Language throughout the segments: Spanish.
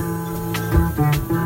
Thank you.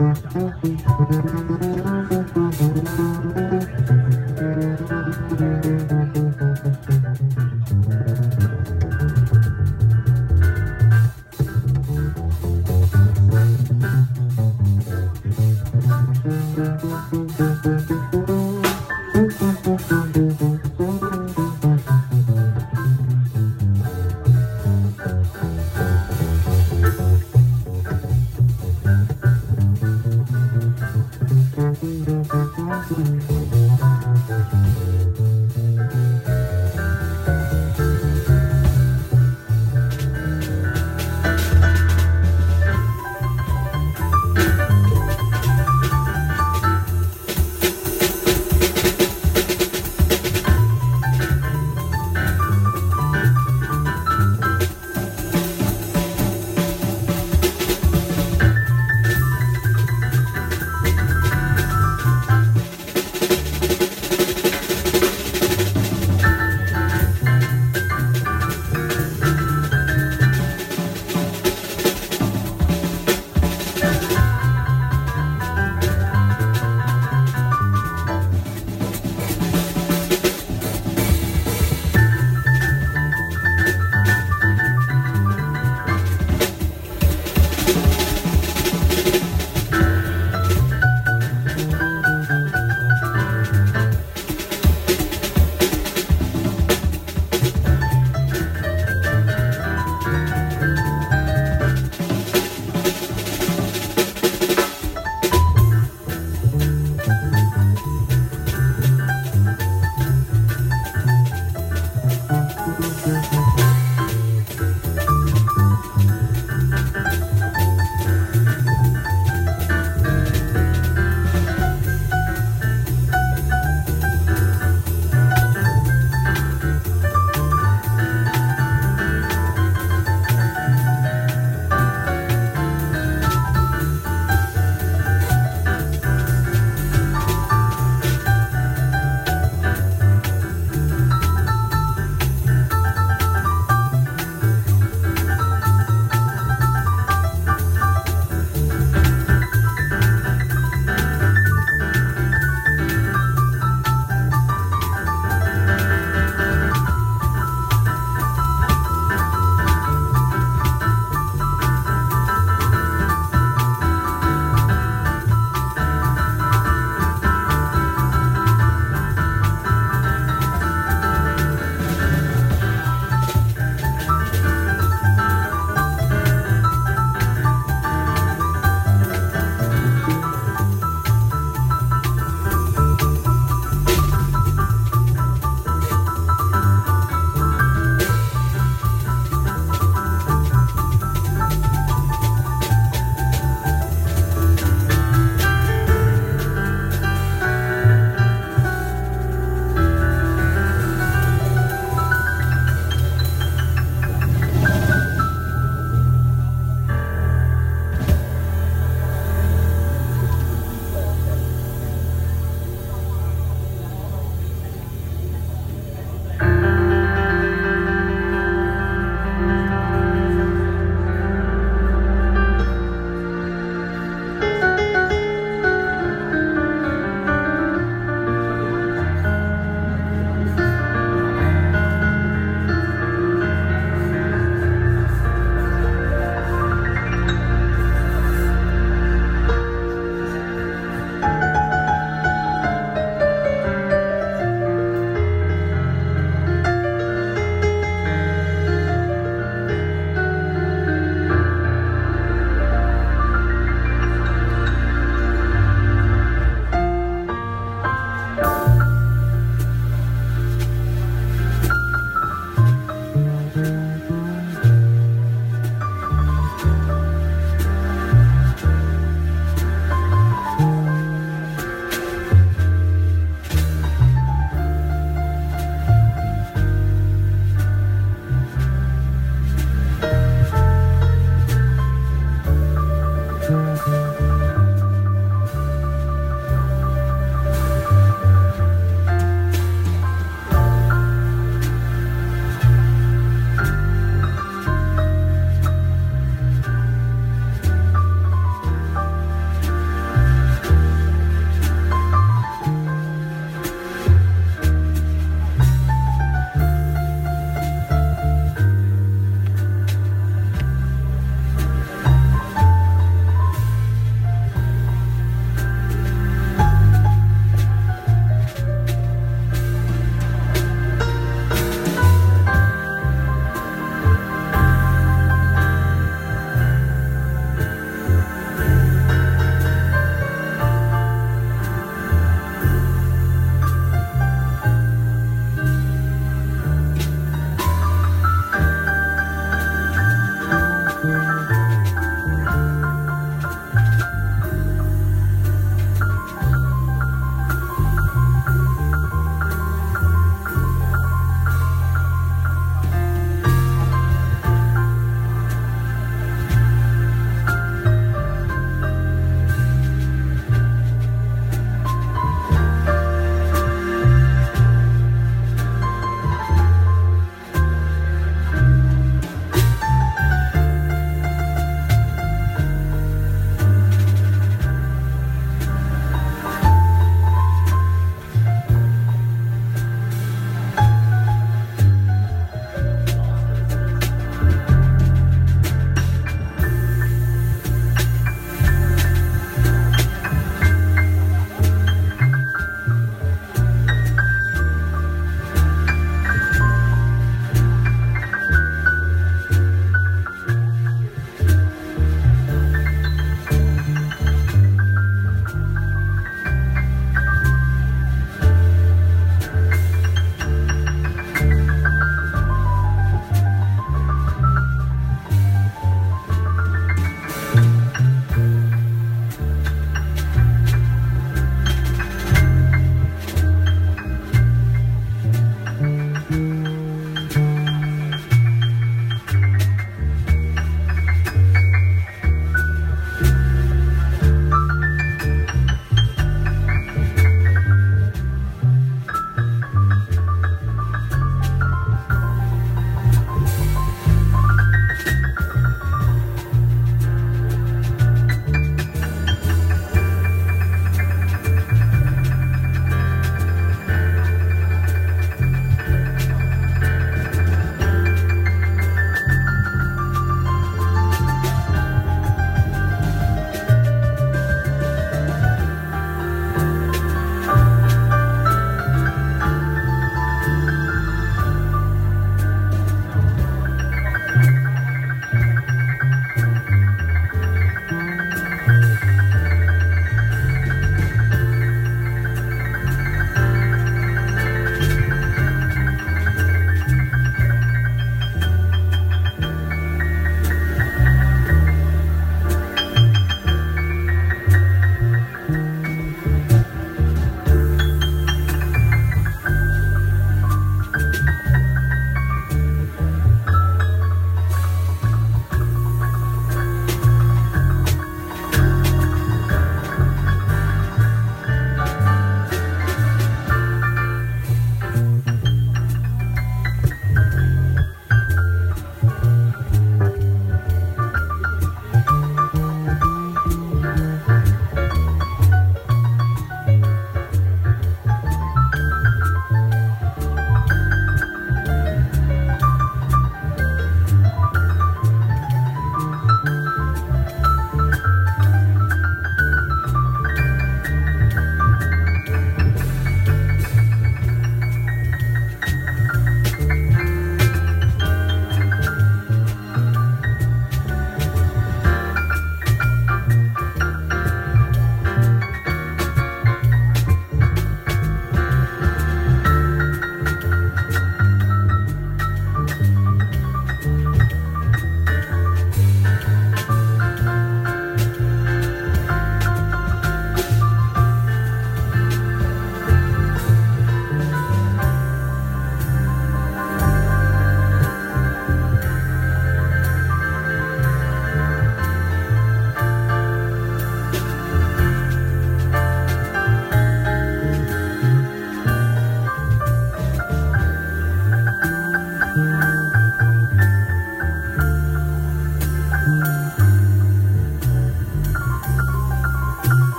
¡Gracias!